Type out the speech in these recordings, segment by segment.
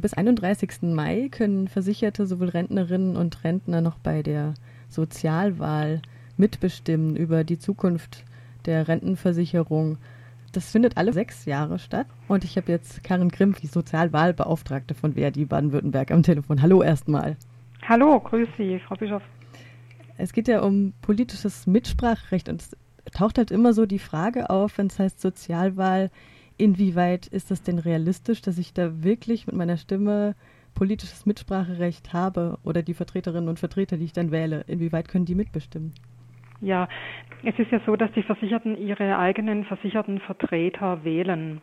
Bis 31. Mai können Versicherte sowohl Rentnerinnen und Rentner noch bei der Sozialwahl mitbestimmen über die Zukunft der Rentenversicherung. Das findet alle sechs Jahre statt. Und ich habe jetzt Karin Grimm, die Sozialwahlbeauftragte von Verdi Baden-Württemberg, am Telefon. Hallo erstmal. Hallo, grüß Sie, Frau Bischof. Es geht ja um politisches Mitspracherecht und es taucht halt immer so die Frage auf, wenn es heißt Sozialwahl, inwieweit ist das denn realistisch, dass ich da wirklich mit meiner Stimme politisches Mitspracherecht habe oder die Vertreterinnen und Vertreter, die ich dann wähle, inwieweit können die mitbestimmen? Ja, es ist ja so, dass die Versicherten ihre eigenen versicherten Vertreter wählen.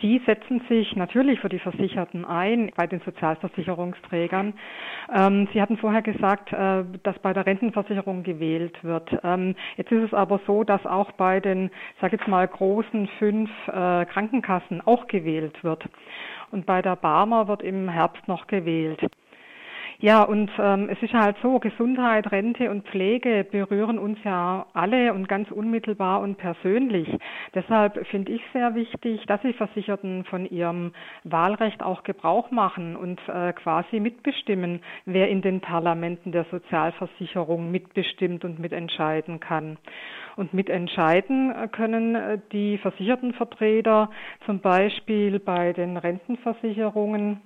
Die setzen sich natürlich für die Versicherten ein bei den Sozialversicherungsträgern. Ähm, Sie hatten vorher gesagt, äh, dass bei der Rentenversicherung gewählt wird. Ähm, jetzt ist es aber so, dass auch bei den, sag jetzt mal, großen fünf äh, Krankenkassen auch gewählt wird. Und bei der Barmer wird im Herbst noch gewählt. Ja, und ähm, es ist halt so, Gesundheit, Rente und Pflege berühren uns ja alle und ganz unmittelbar und persönlich. Deshalb finde ich sehr wichtig, dass die Versicherten von ihrem Wahlrecht auch Gebrauch machen und äh, quasi mitbestimmen, wer in den Parlamenten der Sozialversicherung mitbestimmt und mitentscheiden kann. Und mitentscheiden äh, können äh, die Versichertenvertreter zum Beispiel bei den Rentenversicherungen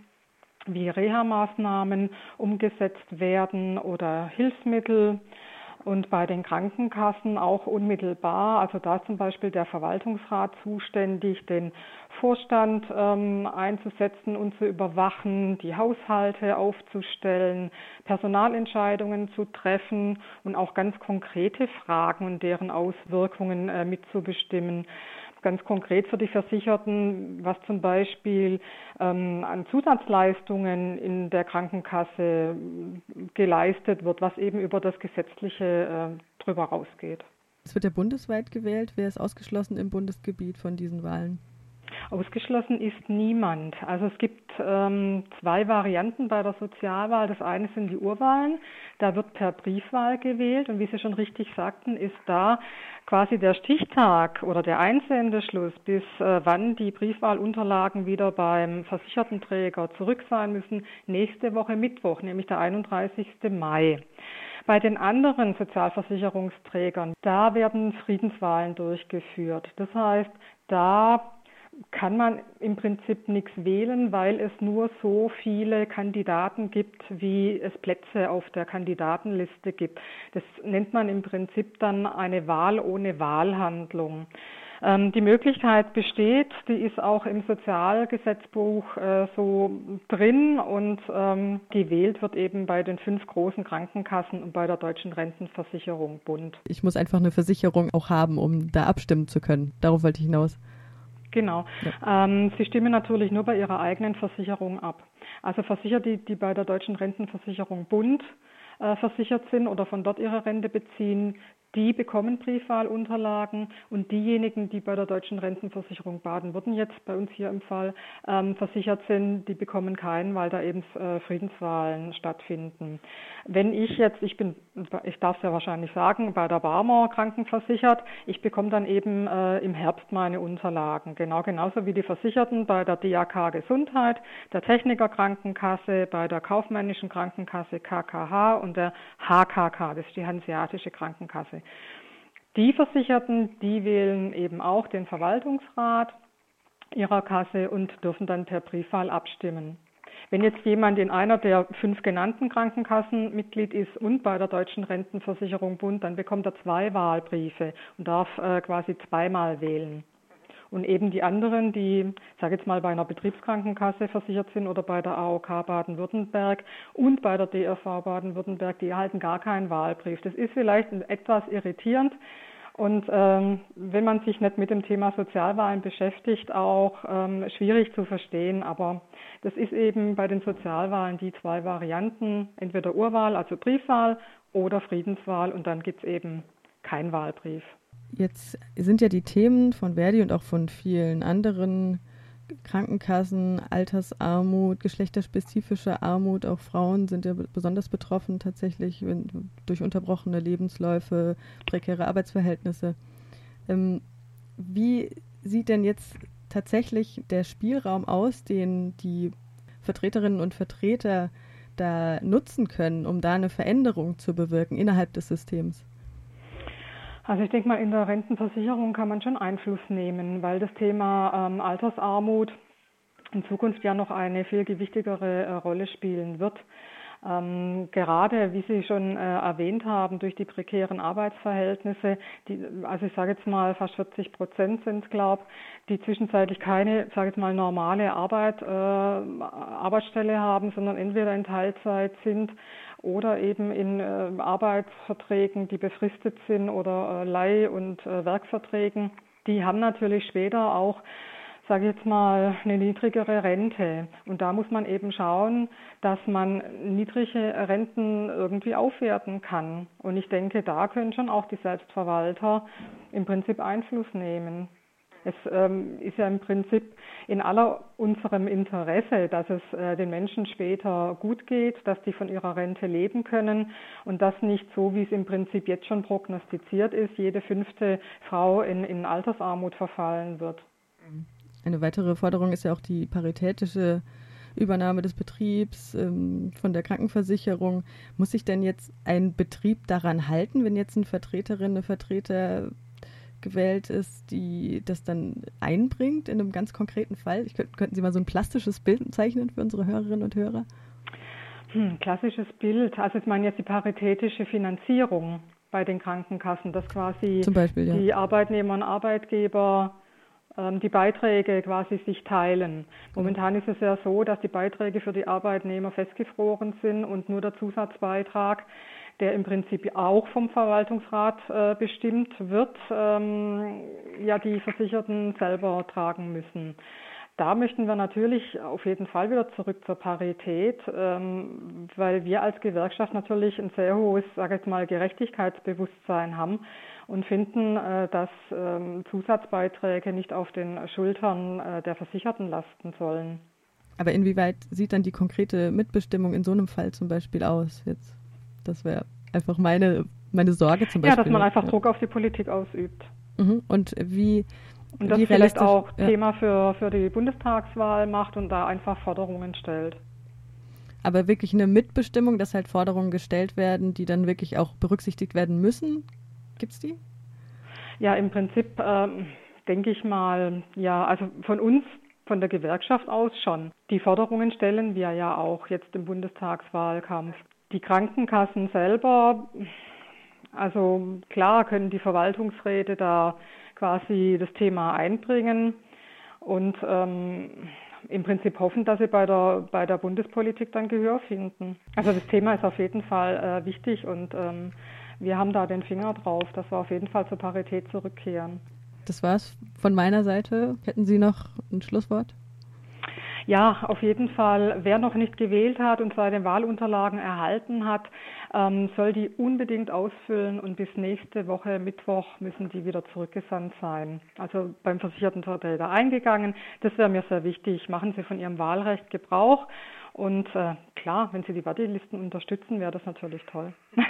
wie Reha-Maßnahmen umgesetzt werden oder Hilfsmittel. Und bei den Krankenkassen auch unmittelbar, also da zum Beispiel der Verwaltungsrat zuständig, den Vorstand ähm, einzusetzen und zu überwachen, die Haushalte aufzustellen, Personalentscheidungen zu treffen und auch ganz konkrete Fragen und deren Auswirkungen äh, mitzubestimmen ganz konkret für die Versicherten, was zum Beispiel ähm, an Zusatzleistungen in der Krankenkasse geleistet wird, was eben über das Gesetzliche äh, drüber rausgeht. Es wird ja bundesweit gewählt. Wer ist ausgeschlossen im Bundesgebiet von diesen Wahlen? Ausgeschlossen ist niemand. Also es gibt ähm, zwei Varianten bei der Sozialwahl. Das eine sind die Urwahlen. Da wird per Briefwahl gewählt. Und wie Sie schon richtig sagten, ist da quasi der Stichtag oder der Einsendeschluss, bis äh, wann die Briefwahlunterlagen wieder beim Versichertenträger zurück sein müssen, nächste Woche Mittwoch, nämlich der 31. Mai. Bei den anderen Sozialversicherungsträgern, da werden Friedenswahlen durchgeführt. Das heißt, da kann man im Prinzip nichts wählen, weil es nur so viele Kandidaten gibt, wie es Plätze auf der Kandidatenliste gibt. Das nennt man im Prinzip dann eine Wahl ohne Wahlhandlung. Ähm, die Möglichkeit besteht, die ist auch im Sozialgesetzbuch äh, so drin und ähm, gewählt wird eben bei den fünf großen Krankenkassen und bei der Deutschen Rentenversicherung Bund. Ich muss einfach eine Versicherung auch haben, um da abstimmen zu können. Darauf wollte ich hinaus. Genau. Ja. Ähm, Sie stimmen natürlich nur bei Ihrer eigenen Versicherung ab. Also Versicherte, die, die bei der Deutschen Rentenversicherung Bund äh, versichert sind oder von dort ihre Rente beziehen, die bekommen Briefwahlunterlagen und diejenigen, die bei der Deutschen Rentenversicherung Baden-Württemberg jetzt bei uns hier im Fall ähm, versichert sind, die bekommen keinen, weil da eben äh, Friedenswahlen stattfinden. Wenn ich jetzt, ich bin, ich darf es ja wahrscheinlich sagen, bei der Barmer krankenversichert, ich bekomme dann eben äh, im Herbst meine Unterlagen, genau genauso wie die Versicherten bei der DAK Gesundheit, der Techniker Krankenkasse, bei der kaufmännischen Krankenkasse KKH und der HKK, das ist die Hanseatische Krankenkasse. Die Versicherten, die wählen eben auch den Verwaltungsrat ihrer Kasse und dürfen dann per Briefwahl abstimmen. Wenn jetzt jemand in einer der fünf genannten Krankenkassen Mitglied ist und bei der Deutschen Rentenversicherung Bund, dann bekommt er zwei Wahlbriefe und darf äh, quasi zweimal wählen. Und eben die anderen, die, sage jetzt mal, bei einer Betriebskrankenkasse versichert sind oder bei der AOK Baden-Württemberg und bei der DRV Baden-Württemberg, die erhalten gar keinen Wahlbrief. Das ist vielleicht etwas irritierend. Und ähm, wenn man sich nicht mit dem Thema Sozialwahlen beschäftigt, auch ähm, schwierig zu verstehen. Aber das ist eben bei den Sozialwahlen die zwei Varianten, entweder Urwahl, also Briefwahl oder Friedenswahl und dann gibt es eben keinen Wahlbrief. Jetzt sind ja die Themen von Verdi und auch von vielen anderen Krankenkassen, Altersarmut, geschlechterspezifische Armut, auch Frauen sind ja besonders betroffen tatsächlich durch unterbrochene Lebensläufe, prekäre Arbeitsverhältnisse. Ähm, wie sieht denn jetzt tatsächlich der Spielraum aus, den die Vertreterinnen und Vertreter da nutzen können, um da eine Veränderung zu bewirken innerhalb des Systems? Also ich denke mal, in der Rentenversicherung kann man schon Einfluss nehmen, weil das Thema ähm, Altersarmut in Zukunft ja noch eine viel gewichtigere äh, Rolle spielen wird. Ähm, gerade, wie Sie schon äh, erwähnt haben, durch die prekären Arbeitsverhältnisse, die, also ich sage jetzt mal fast 40 Prozent sind es, glaube die zwischenzeitlich keine, sage jetzt mal normale Arbeit, äh, Arbeitsstelle haben, sondern entweder in Teilzeit sind oder eben in äh, Arbeitsverträgen, die befristet sind oder äh, Leih- und äh, Werkverträgen. Die haben natürlich später auch sage ich jetzt mal, eine niedrigere Rente. Und da muss man eben schauen, dass man niedrige Renten irgendwie aufwerten kann. Und ich denke, da können schon auch die Selbstverwalter im Prinzip Einfluss nehmen. Es ähm, ist ja im Prinzip in aller unserem Interesse, dass es äh, den Menschen später gut geht, dass die von ihrer Rente leben können und das nicht so, wie es im Prinzip jetzt schon prognostiziert ist, jede fünfte Frau in, in Altersarmut verfallen wird. Eine weitere Forderung ist ja auch die paritätische Übernahme des Betriebs ähm, von der Krankenversicherung. Muss sich denn jetzt ein Betrieb daran halten, wenn jetzt eine Vertreterin, eine Vertreter gewählt ist, die das dann einbringt in einem ganz konkreten Fall? Ich könnte, könnten Sie mal so ein plastisches Bild zeichnen für unsere Hörerinnen und Hörer? Hm, klassisches Bild. Also ich meine jetzt die paritätische Finanzierung bei den Krankenkassen, dass quasi Beispiel, ja. die Arbeitnehmer und Arbeitgeber die Beiträge quasi sich teilen. Momentan ist es ja so, dass die Beiträge für die Arbeitnehmer festgefroren sind und nur der Zusatzbeitrag, der im Prinzip auch vom Verwaltungsrat äh, bestimmt wird, ähm, ja die Versicherten selber tragen müssen. Da möchten wir natürlich auf jeden Fall wieder zurück zur Parität, ähm, weil wir als Gewerkschaft natürlich ein sehr hohes, sage ich mal, Gerechtigkeitsbewusstsein haben und finden, äh, dass ähm, Zusatzbeiträge nicht auf den Schultern äh, der Versicherten lasten sollen. Aber inwieweit sieht dann die konkrete Mitbestimmung in so einem Fall zum Beispiel aus? Jetzt, das wäre einfach meine, meine Sorge zum Beispiel. Ja, dass man einfach Druck auf die Politik ausübt. Mhm. Und wie und das vielleicht auch ja. Thema für, für die Bundestagswahl macht und da einfach Forderungen stellt. Aber wirklich eine Mitbestimmung, dass halt Forderungen gestellt werden, die dann wirklich auch berücksichtigt werden müssen, Gibt es die? Ja, im Prinzip ähm, denke ich mal, ja, also von uns, von der Gewerkschaft aus schon. Die Forderungen stellen wir ja auch jetzt im Bundestagswahlkampf. Die Krankenkassen selber, also klar können die Verwaltungsräte da quasi das Thema einbringen und ähm, im Prinzip hoffen, dass sie bei der, bei der Bundespolitik dann Gehör finden. Also das Thema ist auf jeden Fall äh, wichtig und ähm, wir haben da den Finger drauf, dass wir auf jeden Fall zur Parität zurückkehren. Das war's von meiner Seite. Hätten Sie noch ein Schlusswort? Ja, auf jeden Fall. Wer noch nicht gewählt hat und seine Wahlunterlagen erhalten hat, ähm, soll die unbedingt ausfüllen und bis nächste Woche Mittwoch müssen die wieder zurückgesandt sein. Also beim versicherten Vertreter eingegangen. Das wäre mir sehr wichtig. Machen Sie von Ihrem Wahlrecht Gebrauch. Und äh, klar, wenn Sie die Wartelisten unterstützen, wäre das natürlich toll.